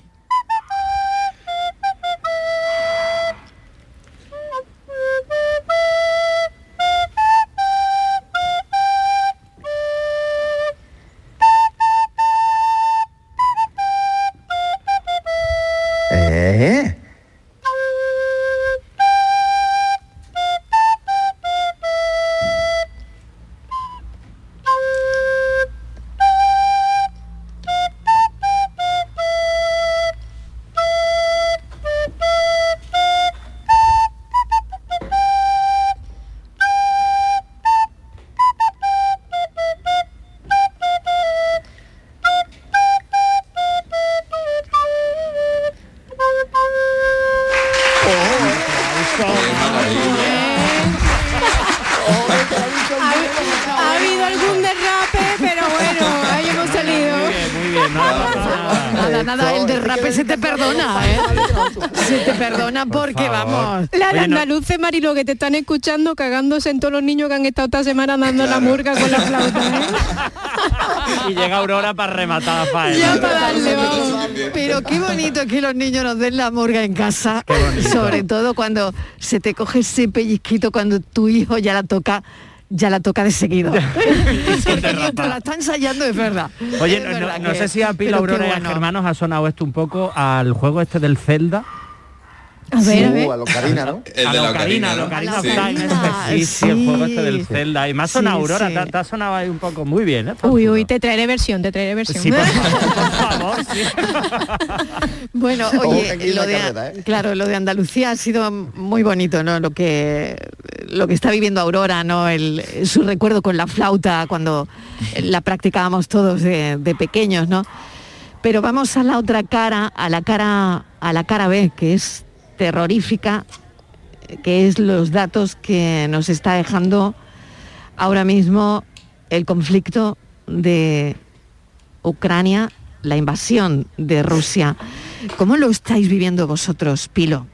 andaluces, Marilo, que te están escuchando cagándose en todos los niños que han estado esta semana dando la murga con la flauta. ¿eh? Y llega Aurora para rematar a faena. Ya para darle, vamos. Pero qué bonito que los niños nos den la murga en casa, sobre todo cuando se te coge ese pellizquito cuando tu hijo ya la toca ya la toca de seguido. Porque la está ensayando, es verdad. Oye, Es no, verdad no que- sé si a Pila, Aurora y a bueno. Germanos ha sonado esto un poco al juego este del Zelda. A ver, a Uh, ver. a la ocarina, ¿no? El a de la la Ocarina, Ocarina, a la ¿no? Ocarina Sí. sí, sí, el juego este del Zelda. Y ha sonado Sí, Aurora, sí. te, te ha sonado ahí un poco muy bien, ¿eh? Uy, uy, te traeré versión, te traeré versión. Sí, por favor, por favor, sí. Bueno, oye, lo de, carrera, ¿eh? claro, lo de Andalucía ha sido muy bonito, ¿no? Lo que lo que está viviendo Aurora, ¿no? El, su recuerdo con la flauta cuando la practicábamos todos de, de pequeños, ¿no? Pero vamos a la otra cara, a la cara, a la cara B, que es terrorífica, que es los datos que nos está dejando ahora mismo el conflicto de Ucrania, la invasión de Rusia. ¿Cómo lo estáis viviendo vosotros, Pilo?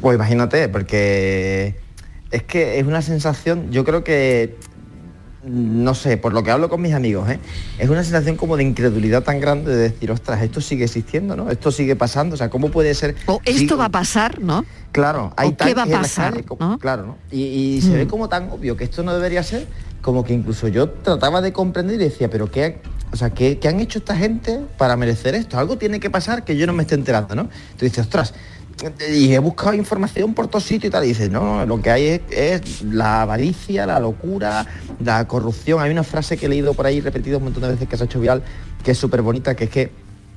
Pues imagínate, porque es que es una sensación, yo creo que, no sé, por lo que hablo con mis amigos, ¿eh? es una sensación como de incredulidad tan grande de decir, ostras, esto sigue existiendo, ¿no? Esto sigue pasando, o sea, ¿cómo puede ser? O esto va a pasar, ¿no? Claro, hay ¿O qué va a pasar, calle, como- Claro, ¿no? Y, y se Mm. ve como tan obvio que esto no debería ser, como que incluso yo trataba de comprender y decía, pero ¿qué, o sea, ¿qué, qué han hecho esta gente para merecer esto? Algo tiene que pasar que yo no me esté enterando, ¿no? Tú dices, ostras, y he buscado información por todos sitios y tal, y dices, no, lo que hay es, la avaricia, la locura, la corrupción. Hay una frase que he leído por ahí repetida un montón de veces que se ha hecho viral, que es súper bonita, que es que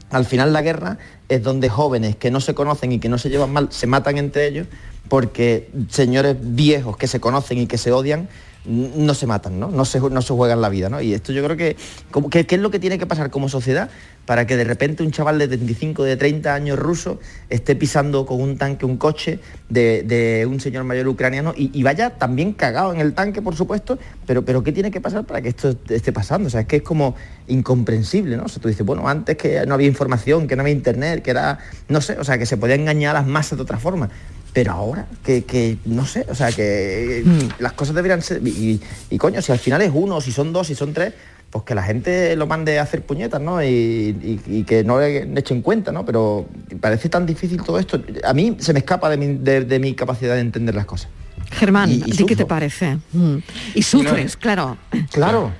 al final la guerra es donde jóvenes que no se conocen y que no se llevan mal se matan entre ellos porque señores viejos que se conocen y que se odian no se matan, ¿no? No se, no se juegan la vida, ¿no? Y esto yo creo que, como, que- ¿qué es lo que tiene que pasar como sociedad para que de repente un chaval de 35, de 30 años ruso esté pisando con un tanque un coche de, de un señor mayor ucraniano y, y vaya también cagado en el tanque, por supuesto, pero, pero ¿qué tiene que pasar para que esto esté pasando? O sea, es que es como incomprensible, ¿no? O sea, tú dices, bueno, antes que no había información, que no había internet, que era, no sé, o sea, que se podía engañar a las masas de otra forma. Pero ahora, que, que, no sé, o sea, que las cosas deberían ser... Y, y, coño, si al final es uno, si son dos, si son tres, pues que la gente lo mande a hacer puñetas, ¿no? Y, y- y que no le echen cuenta, ¿no? Pero parece tan difícil todo esto. A mí se me escapa de mi, de- de mi capacidad de entender las cosas. Germán, Y- y ¿a ti qué te parece? Mm. Y sufres, claro. Claro.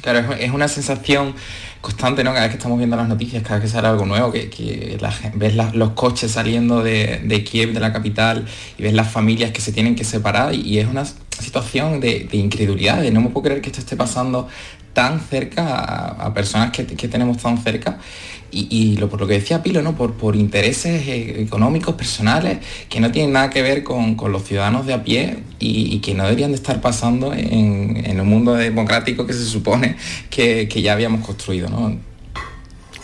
Claro. Es, una sensación constante, ¿no? Cada vez que estamos viendo las noticias, cada vez que sale algo nuevo, que, ves los coches saliendo de, Kiev, de la capital, y ves las familias que se tienen que separar, y, es una situación de, de incredulidad, de no me puedo creer que esto esté pasando tan cerca a, personas que, que tenemos tan cerca. Y, y lo, por lo que decía Pilo, ¿no? Por, por intereses eh, económicos, personales, que no tienen nada que ver con, con los ciudadanos de a pie y, y que no deberían de estar pasando en, en un mundo democrático que se supone que, que ya habíamos construido, ¿no?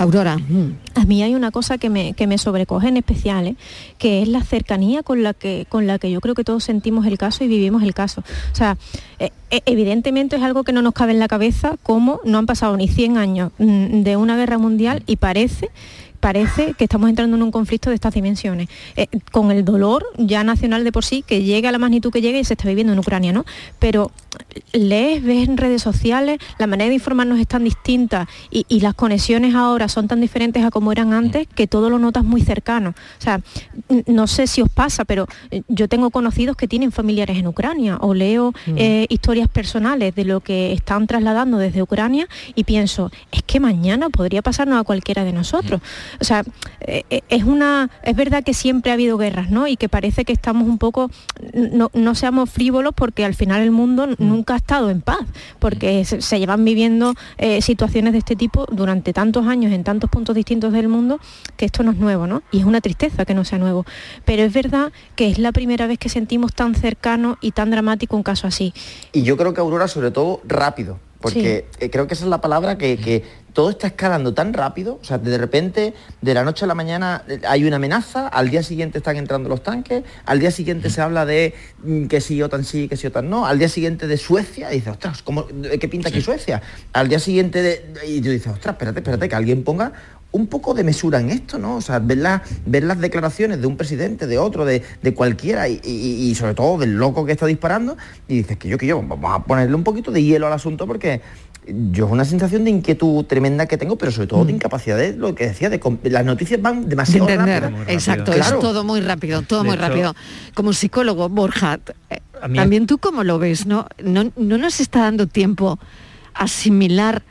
Aurora. mm. A mí hay una cosa que me, que me sobrecoge en especial, ¿eh? que es la cercanía con la, que, con la que yo creo que todos sentimos el caso y vivimos el caso. O sea, eh, eh, evidentemente es algo que no nos cabe en la cabeza, como no han pasado ni 100 años mm, de una guerra mundial y parece parece que estamos entrando en un conflicto de estas dimensiones, Eh, con el dolor ya nacional de por sí, que llegue a la magnitud que llegue y se está viviendo en Ucrania, ¿no? Pero lees, ves en redes sociales, la manera de informarnos es tan distinta y, y las conexiones ahora son tan diferentes a como eran antes que todo lo notas muy cercano. O sea, no sé si os pasa, pero eh, yo tengo conocidos que tienen familiares en Ucrania o leo eh, historias personales de lo que están trasladando desde Ucrania y pienso, es que mañana podría pasarnos a cualquiera de nosotros. O sea, eh, eh, es una, es verdad que siempre ha habido guerras, ¿no? Y que parece que estamos un poco, no, no seamos frívolos porque al final el mundo nunca ha estado en paz, porque se, se llevan viviendo eh, situaciones de este tipo durante tantos años en tantos puntos distintos del mundo que esto no es nuevo, ¿no? Y es una tristeza que no sea nuevo. Pero es verdad que es la primera vez que sentimos tan cercano y tan dramático un caso así. Y yo creo que Aurora, sobre todo, rápido. Porque eh, creo que esa es la palabra que, que todo está escalando tan rápido, o sea, de repente, de la noche a la mañana eh, hay una amenaza, al día siguiente están entrando los tanques, al día siguiente se habla de mm, que si OTAN sí, que si OTAN no, al día siguiente de Suecia, y dices, ostras, ¿cómo, ¿qué pinta aquí Suecia? Al día siguiente de... Y tú dices, ostras, espérate, espérate, que alguien ponga un poco de mesura en esto, ¿no? O sea, ver, la- ver las declaraciones de un presidente, de otro, de, de cualquiera, y, y- y sobre todo del loco que está disparando, y dices que yo, que yo, vamos a ponerle un poquito de hielo al asunto porque yo es una sensación de inquietud tremenda que tengo, pero sobre todo de incapacidad de lo que decía, de las noticias van De demasiado entender, rápido. exacto, Claro. es todo muy rápido, todo De muy hecho- rápido. Como psicólogo, Borja, eh, también tú cómo lo ves, ¿no? ¿no? no nos está dando tiempo a asimilar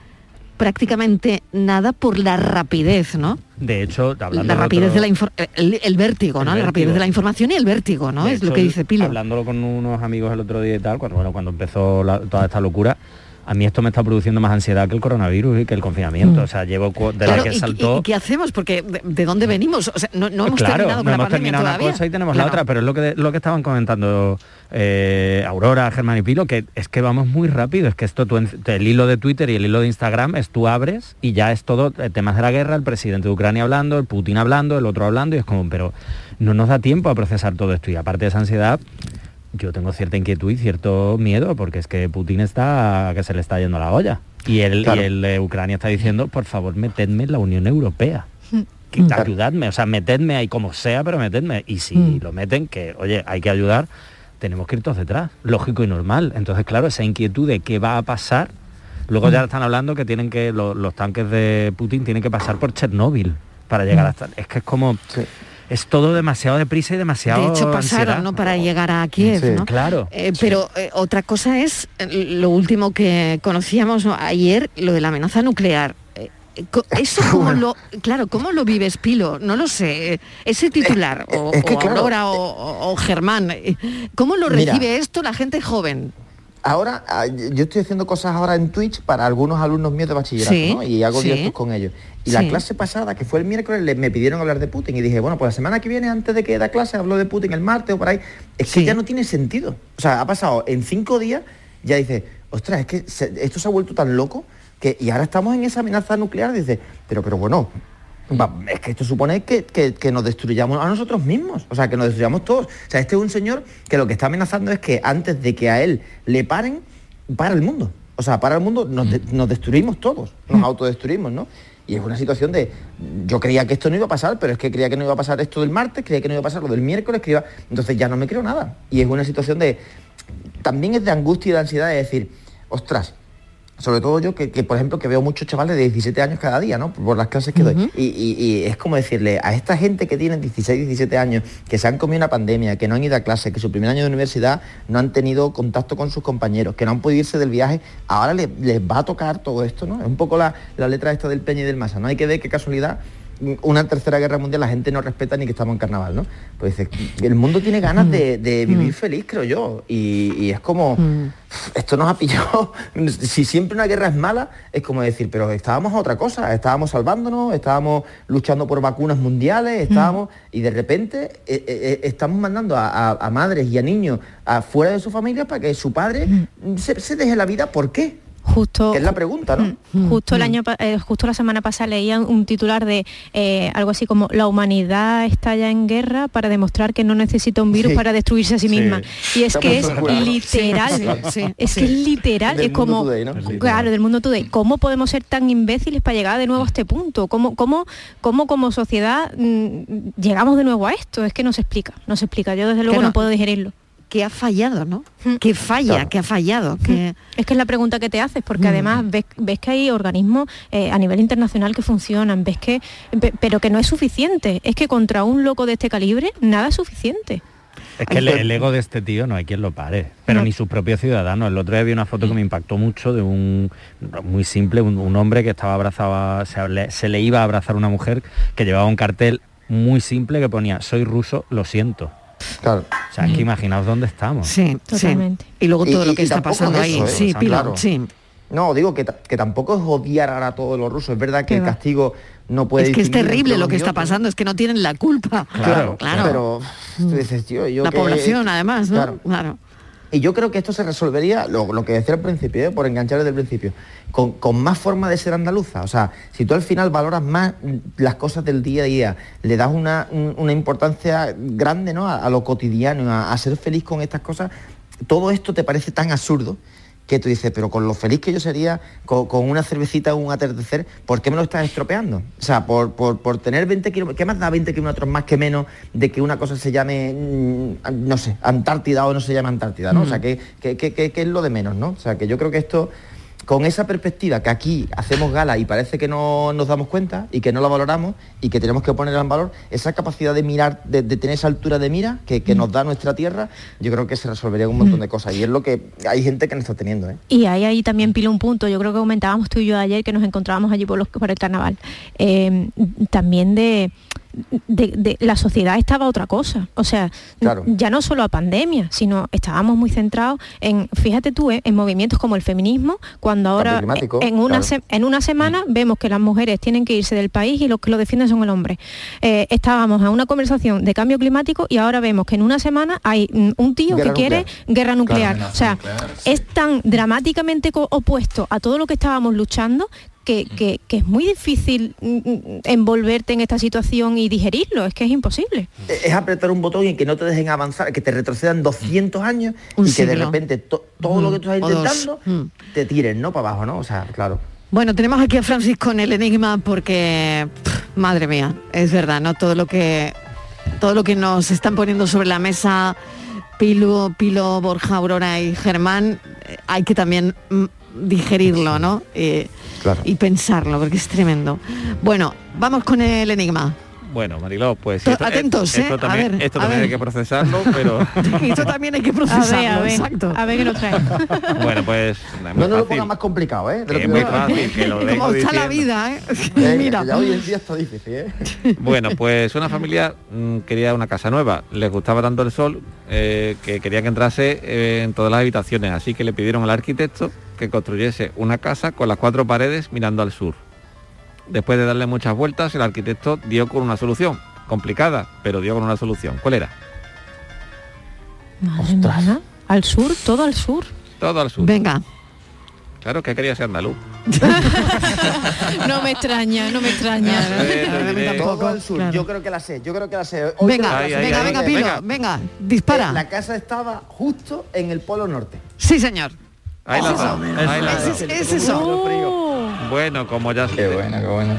prácticamente nada por la rapidez, ¿no? De hecho, hablando La de rapidez otro- de la el, el vértigo, El ¿no? La rapidez vértigo. de la información y el vértigo, ¿no? De es lo hecho, que dice Pilo. Hablándolo con unos amigos el otro día y tal, cuando, bueno, cuando empezó la- toda esta locura, a mí esto me está produciendo más ansiedad que el coronavirus y que el confinamiento. Mm. O sea, llevo de Claro, la que ¿y- saltó... ¿y, qué hacemos? Porque ¿de, de dónde venimos? O sea, no, no hemos claro, terminado con no la hemos terminado una todavía. cosa y tenemos Claro. la otra, pero es lo que lo que estaban comentando eh, Aurora, Germán y Pilo, que es que vamos muy rápido, es que esto tú, el hilo de Twitter y el hilo de Instagram es tú abres y ya es todo eh, temas de la guerra, el presidente de Ucrania hablando, el Putin hablando, el otro hablando, y es como, pero no nos da tiempo a procesar todo esto y aparte de esa ansiedad, yo tengo cierta inquietud y cierto miedo, porque es que Putin está que se le está yendo la olla. Y el, Claro. y el de Ucrania está diciendo, por favor, metedme en la Unión Europea. Que ayudadme, o sea, metedme ahí como sea, pero metedme. Y si Mm. lo meten, que, oye, hay que ayudar, tenemos que ir todos detrás. Lógico y normal. Entonces, claro, esa inquietud de qué va a pasar. Luego Mm. ya están hablando que tienen que, lo- los tanques de Putin tienen que pasar por Chernóbil para llegar Mm. hasta. Es que es como. Es todo demasiado deprisa y demasiado. De hecho, pasaron, ansiedad. ¿no? Para llegar a Kiev, Sí, ¿no? claro. Eh, pero eh, otra cosa es eh, lo último que conocíamos ¿no? ayer, lo de la amenaza nuclear. Eh, eh, Eso cómo lo, claro, ¿cómo lo vives, Pilo? No lo sé. eh, Ese titular, o, es que o Aurora o, o- o Germán, eh, ¿cómo lo Mira. recibe esto la gente joven? Ahora, ah, yo estoy haciendo cosas ahora en Twitch para algunos alumnos míos de bachillerato, Sí, ¿no? Y hago sí. directos con ellos. Y la clase pasada, que fue el miércoles, le- me pidieron hablar de Putin y dije, bueno, pues la semana que viene, antes de que da clase, hablo de Putin el martes o por ahí. Es que ya no tiene sentido. O sea, ha pasado en cinco días, ya dice, ostras, es que se- esto se ha vuelto tan loco que y ahora estamos en esa amenaza nuclear, dice, pero, pero bueno, es que esto supone que, que- que nos destruyamos a nosotros mismos, o sea, que nos destruyamos todos. O sea, este es un señor que lo que está amenazando es que antes de que a él le paren, para el mundo. O sea, para el mundo nos, de- nos destruimos todos, nos autodestruimos, ¿no? Y es una situación de, yo creía que esto no iba a pasar, pero es que creía que no iba a pasar esto del martes, creía que no iba a pasar lo del miércoles, que iba... Entonces ya no me creo nada. Y es una situación de, también es de angustia y de ansiedad de decir, ostras, sobre todo yo que, que, por ejemplo que veo muchos chavales de 17 años cada día, ¿no? Por las clases que doy. Y, y- y es como decirle a esta gente que tiene 16, 17 años, que se han comido una pandemia, que no han ido a clase, que su primer año de universidad no han tenido contacto con sus compañeros, que no han podido irse del viaje, ahora le- les va a tocar todo esto, ¿no? Es un poco la, la letra esta del Peña y del Masa, ¿no? Hay que ver qué casualidad una tercera guerra mundial la gente no respeta ni que estamos en carnaval, ¿no? Pues el mundo tiene ganas de, de vivir feliz, creo yo. Y, y es como, esto nos ha pillado. si siempre una guerra es mala, es como decir, pero estábamos a otra cosa, estábamos salvándonos, estábamos luchando por vacunas mundiales, estábamos, y de repente eh, eh, estamos mandando a, a- a madres y a niños afuera de su familia para que su padre se, se deje la vida. ¿Por qué? Justo, es la pregunta, ¿no? Justo el año, pa- eh, justo la semana pasada leía un titular de eh, algo así como la humanidad está ya en guerra para demostrar que no necesita un virus Sí. para destruirse a sí Sí. misma. Y es Estamos que es literal, Sí, es que es literal, Del es como today, ¿no? Claro del mundo today. ¿Cómo podemos ser tan imbéciles para llegar de nuevo a este punto? ¿Cómo, cómo, cómo como sociedad mm, llegamos de nuevo a esto? Es que no se explica, no se explica. Yo desde luego no puedo digerirlo. Que ha fallado, ¿no? Que falla, Claro. que ha fallado, que Es que es la pregunta que te haces, porque Mm. además ves, ves que hay organismos eh, a nivel internacional que funcionan, ves que, pe- pero que no es suficiente. Es que contra un loco de este calibre nada es suficiente. Es que el, el ego de este tío no hay quien lo pare, pero No. ni sus propios ciudadanos. El otro día vi una foto que me impactó mucho de un, muy simple, un, un hombre que estaba abrazado, a- se, le, se le iba a abrazar una mujer que llevaba un cartel muy simple que ponía, soy ruso, lo siento. Claro. O sea, que imaginaos dónde estamos. Sí, Totalmente. Y luego todo Y- lo que está pasando ahí. eso, ¿eh? Sí, O sea, claro. sí. No, digo que, que tampoco es odiar ahora a todos los rusos. Es verdad que el castigo no puede Es que es terrible lo que está pasando, es que no tienen la culpa. Claro, claro. Pero tú dices, tío, yo la que- población además, ¿no? Claro. Claro. Y yo creo que esto se resolvería, lo, que decía al principio, ¿eh? por enganchar desde el principio, con, con más forma de ser andaluza. O sea, si tú al final valoras más las cosas del día a día, le das una, un- una importancia grande ¿no? a, a lo cotidiano, a, a ser feliz con estas cosas, todo esto te parece tan absurdo que tú dices, pero con lo feliz que yo sería con, con una cervecita o un atardecer, ¿por qué me lo estás estropeando? O sea, por, por, por tener 20 kilómetros, ¿qué más da 20 kilómetros más que menos de que una cosa se llame, mm, no sé, Antártida o no se llame Antártida, ¿no? O sea, que, que- que- que es lo de menos, ¿no? O sea, que yo creo que esto, con esa perspectiva que aquí hacemos gala y parece que no nos damos cuenta y que no la valoramos y que tenemos que ponerla en valor, esa capacidad de mirar, de, de tener esa altura de mira que, que nos da nuestra tierra, yo creo que se resolvería un montón de cosas. Y es lo que hay gente que no está teniendo, ¿eh? Y ahí, ahí también pila un punto, yo creo que comentábamos tú y yo ayer que nos encontrábamos allí por, los, por el carnaval, eh, también de, de- de- la sociedad estaba otra cosa, o sea, Claro. ya no solo a pandemia, sino estábamos muy centrados en, fíjate tú, eh, en movimientos como el feminismo, cuando ahora climático, en una, claro. se- en una semana vemos que las mujeres tienen que irse del país y los que lo defienden son el hombre. Eh, estábamos en una conversación de cambio climático y ahora vemos que en una semana hay mm, un tío Guerra que quiere nuclear. guerra nuclear. o sea, nuclear, es tan dramáticamente opuesto a todo lo que estábamos luchando que, que- que es muy difícil mm, mm, envolverte en esta situación y digerirlo, es que es imposible. es apretar un botón y que no te dejen avanzar, que te retrocedan 200 años Un y que de repente to- todo lo que tú estás intentando Mm. te tiren, ¿no? Para abajo, ¿no? O sea, claro. Bueno, tenemos aquí a Francis con el enigma porque, pff, madre mía, es verdad, ¿no? Todo lo que todo lo que nos están poniendo sobre la mesa, Pilo, Pilo, Borja, Aurora y Germán, eh, hay que también mm, digerirlo, ¿no? Eh, Claro. Y pensarlo, porque es tremendo. Bueno, vamos con el enigma. Bueno, Mariló, pues To- esto, atentos, esto ¿eh? A también, ver, esto a también ver. hay que procesarlo, pero Esto también hay que A procesarlo, ver, a ver, exacto. a ver qué nos trae. bueno, pues No nos lo pongas más complicado, ¿eh? De lo Que es muy fácil, que lo ¿Cómo está la diciendo. vida, eh? Venga, Mira. ya hoy en día está difícil, ¿eh? Bueno, pues una familia mm, quería una casa nueva. Les gustaba tanto el sol eh, que quería que entrase eh, en todas las habitaciones. Así que le pidieron al arquitecto que construyese una casa con las cuatro paredes mirando al sur. Después de darle muchas vueltas, el arquitecto dio con una solución. Complicada, pero dio con una solución. ¿Cuál era? Madre mía, Al sur, todo al sur. Todo al sur. Venga. Claro que quería ser andaluz. No me extraña, no me extraña. Todo al sur. Yo creo que la sé, yo creo que la sé. Hoy Venga, venga, venga, Pilo, venga, dispara. Eh, La casa estaba justo en el polo norte. Sí, señor. Ahí la es eso. Bueno, como ya Qué bueno, qué bueno.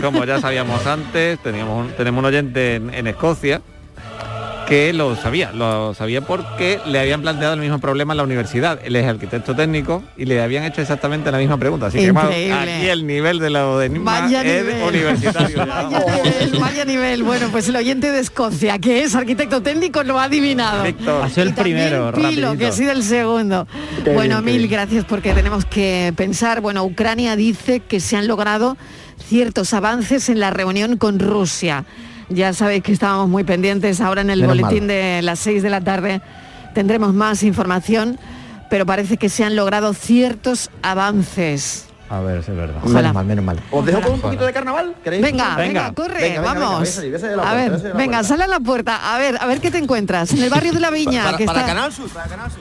como ya sabíamos antes, teníamos un- tenemos un oyente en, en Escocia que lo sabía, lo sabía porque le habían planteado el mismo problema en la universidad. Él es arquitecto técnico y le habían hecho exactamente la misma pregunta. Así que Increíble. aquí el nivel de lo de enigma Vaya es nivel. universitario. ya, Vaya nivel, vaya nivel. Bueno, pues el oyente de Escocia, que es arquitecto técnico, lo ha adivinado. El Y primero, Pilo, que ha sido el segundo. Qué bueno, bien, mil bien. gracias porque tenemos que pensar. Bueno, Ucrania dice que se han logrado ciertos avances en la reunión con Rusia. Ya sabéis que estábamos muy pendientes. Ahora en el Menos boletín mal. de las 6 de la tarde tendremos más información, pero parece que se han logrado ciertos avances. A ver si es verdad. Menos mal, menos mal. ¿Os dejo con un poquito de carnaval? ¿Queréis? Venga, venga, corre, vamos. voy a voy ver, a venga, puerta. sale a la puerta. A ver, a ver qué te encuentras. En el barrio de la Viña, Para, que para está. Canal Sur, para Canal Sur.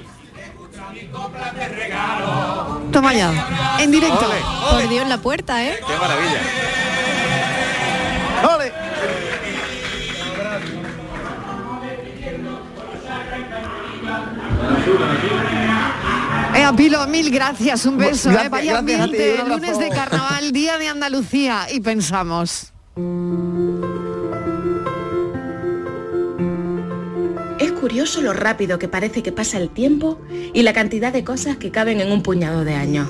Toma ya, en directo. Por Dios, la puerta, ¿eh? Qué maravilla. ¡Ole! Eh, Pilo, mil gracias, un beso. Gracias, eh. Vaya gracias a ti, ambiente, lunes de carnaval, día de Andalucía. Y pensamos. Es curioso lo rápido que parece que pasa el tiempo y la cantidad de cosas que caben en un puñado de años.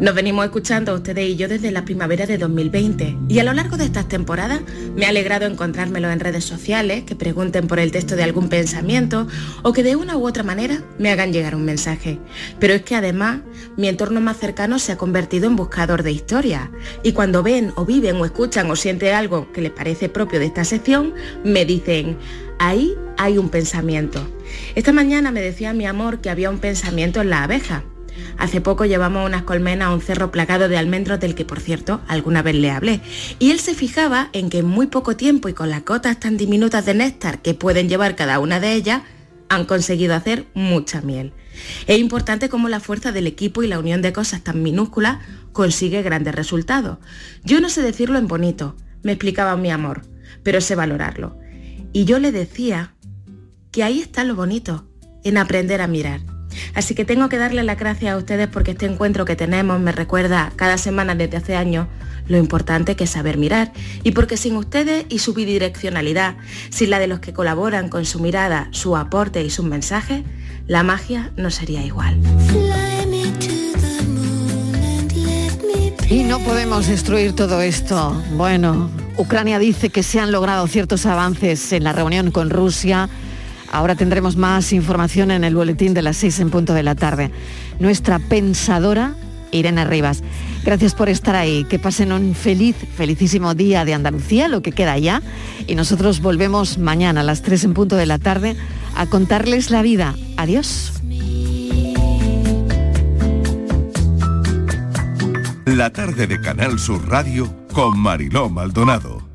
Nos venimos escuchando ustedes y yo desde la primavera de 2020 y a lo largo de estas temporadas me ha alegrado encontrármelo en redes sociales, que pregunten por el texto de algún pensamiento o que de una u otra manera me hagan llegar un mensaje. Pero es que además mi entorno más cercano se ha convertido en buscador de historias y cuando ven o viven o escuchan o sienten algo que les parece propio de esta sección, me dicen, ahí hay un pensamiento. Esta mañana me decía mi amor que había un pensamiento en la abeja. Hace poco llevamos unas colmenas a un cerro plagado de almendros del que, por cierto, alguna vez le hablé. Y él se fijaba en que en muy poco tiempo y con las gotas tan diminutas de néctar que pueden llevar cada una de ellas, han conseguido hacer mucha miel. Es importante cómo la fuerza del equipo y la unión de cosas tan minúsculas consigue grandes resultados. Yo no sé decirlo en bonito, me explicaba mi amor, pero sé valorarlo. Y yo le decía que ahí está lo bonito, en aprender a mirar. Así que tengo que darle las gracias a ustedes porque este encuentro que tenemos me recuerda cada semana desde hace años lo importante que es saber mirar y porque sin ustedes y su bidireccionalidad, sin la de los que colaboran con su mirada, su aporte y sus mensajes, la magia no sería igual. Y no podemos destruir todo esto. Bueno, Ucrania dice que se han logrado ciertos avances en la reunión con Rusia. Ahora tendremos más información en el boletín de las seis en punto de la tarde. Nuestra pensadora, Irene Rivas. Gracias por estar ahí. Que pasen un feliz, felicísimo día de Andalucía, lo que queda ya. Y nosotros volvemos mañana a las 3 en punto de la tarde a contarles la vida. Adiós. La tarde de Canal Sur Radio con Mariló Maldonado.